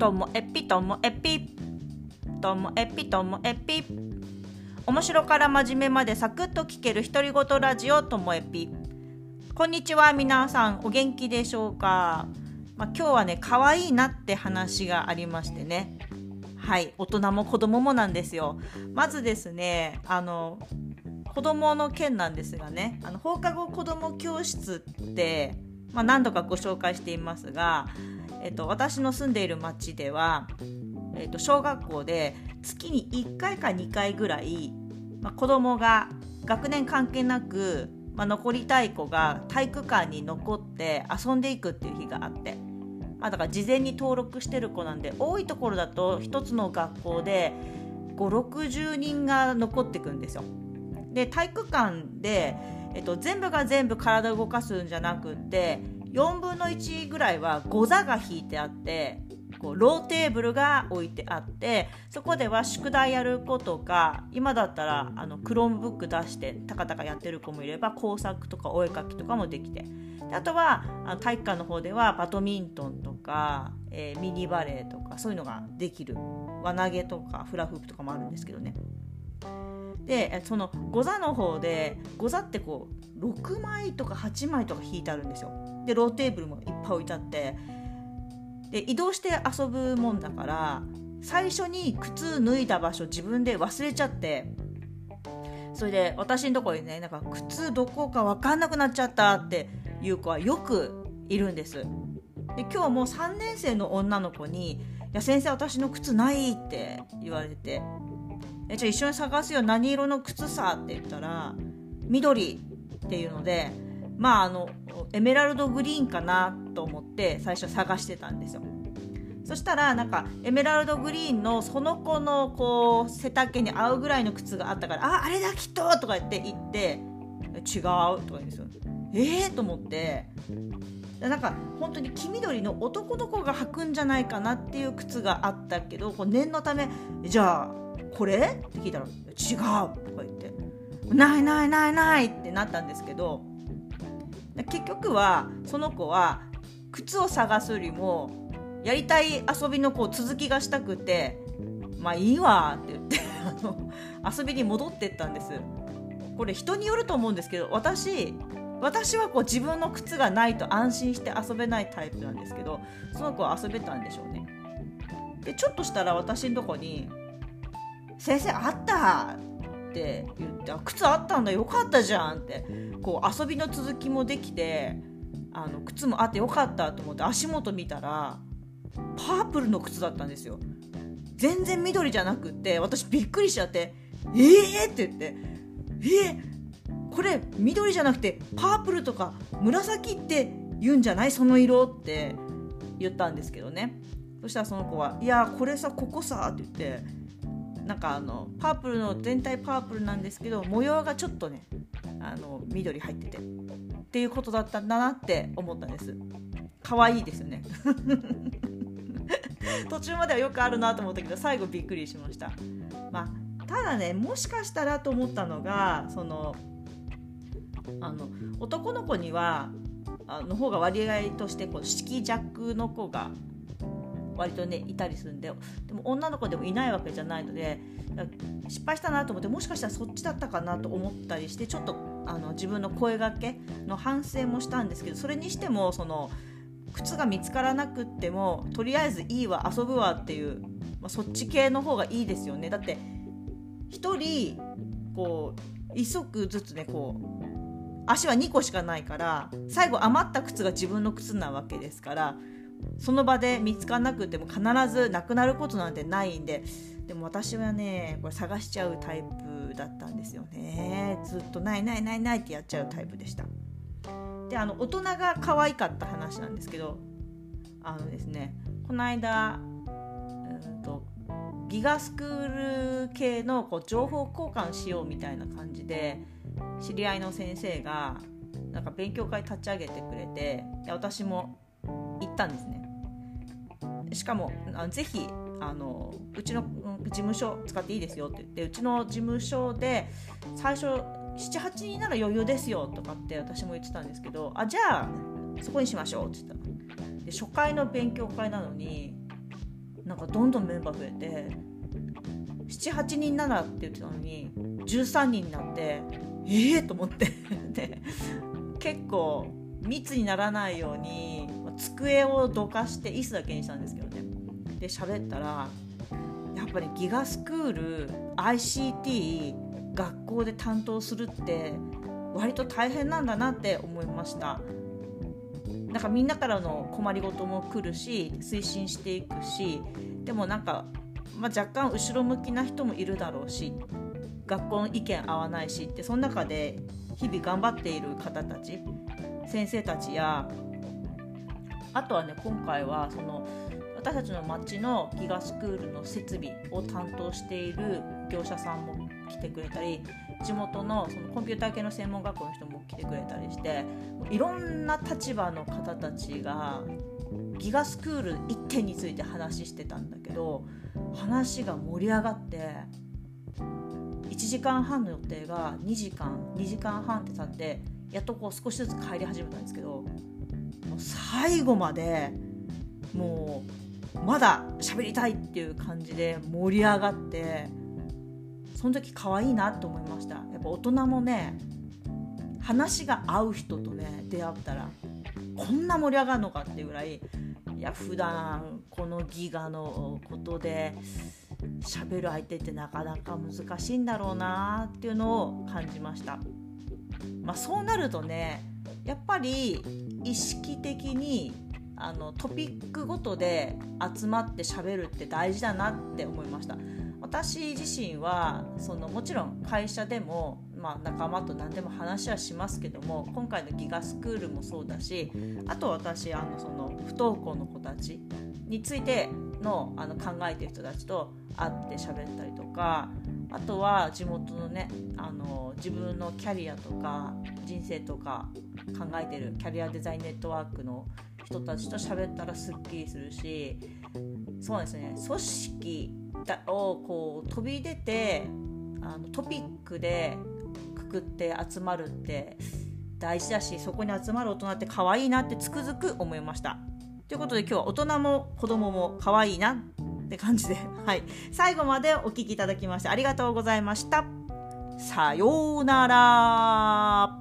ともえぴともえぴともえぴともえぴ面白から真面目までサクッと聞ける独り言ラジオともえぴこんにちは皆さん。お元気でしょうか、まあ、今日はね可愛いなって話がありましてね。はい。大人も子供もなんですよ。まずですねあの子供の件なんですがねあの放課後子供教室って、まあ、何度かご紹介していますがえっと、私の住んでいる町では、えっと、小学校で月に1回か2回ぐらい、まあ、子供が学年関係なく、まあ、残りたい子が体育館に残って遊んでいくっていう日があって、まあ、だから事前に登録してる子なんで多いところだと1つの学校で560人が残ってくんですよ。で体育館で、えっと、全部が全部体を動かすんじゃなくって4分の1ぐらいはゴザが敷いてあってこうローテーブルが置いてあってそこでは宿題やる子とか今だったらあの Chromebook 出してタカタカやってる子もいれば工作とかお絵かきとかもできてであとはあ体育館の方ではバドミントンとか、えー、ミニバレーとかそういうのができる輪投げとかフラフープとかもあるんですけどね。でそのゴザの方でゴザってこう6枚とか8枚とか敷いてあるんですよ。でローテーブルもいっぱい置いてあってで移動して遊ぶもんだから最初に靴脱いだ場所自分で忘れちゃってそれで私のところにねなんか靴どこか分かんなくなっちゃったっていう子はよくいるんです。で今日も3年生の女の子に「いや先生私の靴ない」って言われて「えじゃあ一緒に探すよ何色の靴さ」って言ったら「緑」っていうのでまああのエメラルドグリーンかなと思って最初探してたんですよそしたらなんかエメラルドグリーンのその子のこう背丈に合うぐらいの靴があったから「ああれだきっと!」とか言って言って「違う」とか言うんですよ。えー、と思ってなんか本当に黄緑の男の子が履くんじゃないかなっていう靴があったけどこう念のため「じゃあこれ?」って聞いたら「違う」とか言って「ないないないない」ってなったんですけど結局はその子は靴を探すよりもやりたい遊びのこう続きがしたくてまあいいわって言ってあの遊びに戻ってったんです。これ人によると思うんですけど私私はこう自分の靴がないと安心して遊べないタイプなんですけどその子は遊べたんでしょうねでちょっとしたら私のとこに「先生あった!」って言って「靴あったんだよかったじゃん」ってこう遊びの続きもできてあの靴もあってよかったと思って足元見たらパープルの靴だったんですよ全然緑じゃなくって私びっくりしちゃって「えー!」って言って「えー、これ緑じゃなくてパープルとか紫って言うんじゃない？その色」って言ったんですけどね。そしたらその子は「いやこれさここさ」って言ってなんかあのパープルの全体パープルなんですけど模様がちょっとねあの緑入っててっていうことだったんだなって思ったんです。可愛いですよね。途中まではよくあるなと思ったけど最後びっくりしました。まあただねもしかしたらと思ったのがそのあの男の子にはあの方が割合としてこう色弱の子が割とねいたりするんででも女の子でもいないわけじゃないので失敗したなと思ってもしかしたらそっちだったかなと思ったりしてちょっとあの自分の声がけの反省もしたんですけどそれにしてもその靴が見つからなくってもとりあえずいいわ遊ぶわっていう、まあ、そっち系の方がいいですよね。だって1人こう1足ずつねこう足は2個しかないから最後余った靴が自分の靴なわけですからその場で見つからなくても必ずなくなることなんてないんででも私はねこれ探しちゃうタイプだったんですよね。ずっとないないないないってやっちゃうタイプでした。であの大人が可愛かった話なんですけどあのですねこの間うんとギガスクール系のこう情報交換しようみたいな感じで知り合いの先生がなんか勉強会立ち上げてくれてで私も行ったんですね。しかもあぜひあのうちの事務所使っていいですよって言ってうちの事務所で最初78人なら余裕ですよとかって私も言ってたんですけどあじゃあそこにしましょうって言った。で初回の勉強会なのになんかどんどんメンバー増えて78人ならって言ってたのに13人になってええー、と思って。で結構密にならないように机をどかして椅子だけにしたんですけどね。で喋ったらやっぱりギガスクール ICT 学校で担当するって割と大変なんだなって思いました。なんかみんなからの困りごとも来るし推進していくしでもなんか、まあ、若干後ろ向きな人もいるだろうし学校の意見合わないしってその中で日々頑張っている方たち先生たちやあとはね今回はその私たちの町のギガスクールの設備を担当している業者さんも来てくれたり地元のそのコンピューター系の専門学校の人も来てくれたりしていろんな立場の方たちがギガスクール1点について話してたんだけど話が盛り上がって1時間半の予定が2時間2時間半って経ってやっとこう少しずつ帰り始めたんですけど最後までもうまだ喋りたいっていう感じで盛り上がってその時可愛いなと思いました。やっぱ大人もね話が合う人とね出会ったらこんな盛り上がるのかっていうぐらいいや普段このギガのことで喋る相手ってなかなか難しいんだろうなっていうのを感じました。まあ、そうなるとねやっぱり意識的にあのトピックごとで集まって喋るって大事だなって思いました私自身はそのもちろん会社でも、まあ、仲間と何でも話はしますけども今回のギガスクールもそうだしあと私あのその不登校の子たちについてのあの考えてる人たちと会って喋ったりとかあとは地元のねあの自分のキャリアとか人生とか考えてるキャリアデザインネットワークの人たちと喋ったらすっきりするしそうですね組織をこう飛び出てあのトピックで作って集まるって大事だしそこに集まる大人って可愛いなってつくづく思いました。ということで今日は大人も子供も可愛いなって感じで、はい、最後までお聴きいただきましてありがとうございました。さようなら。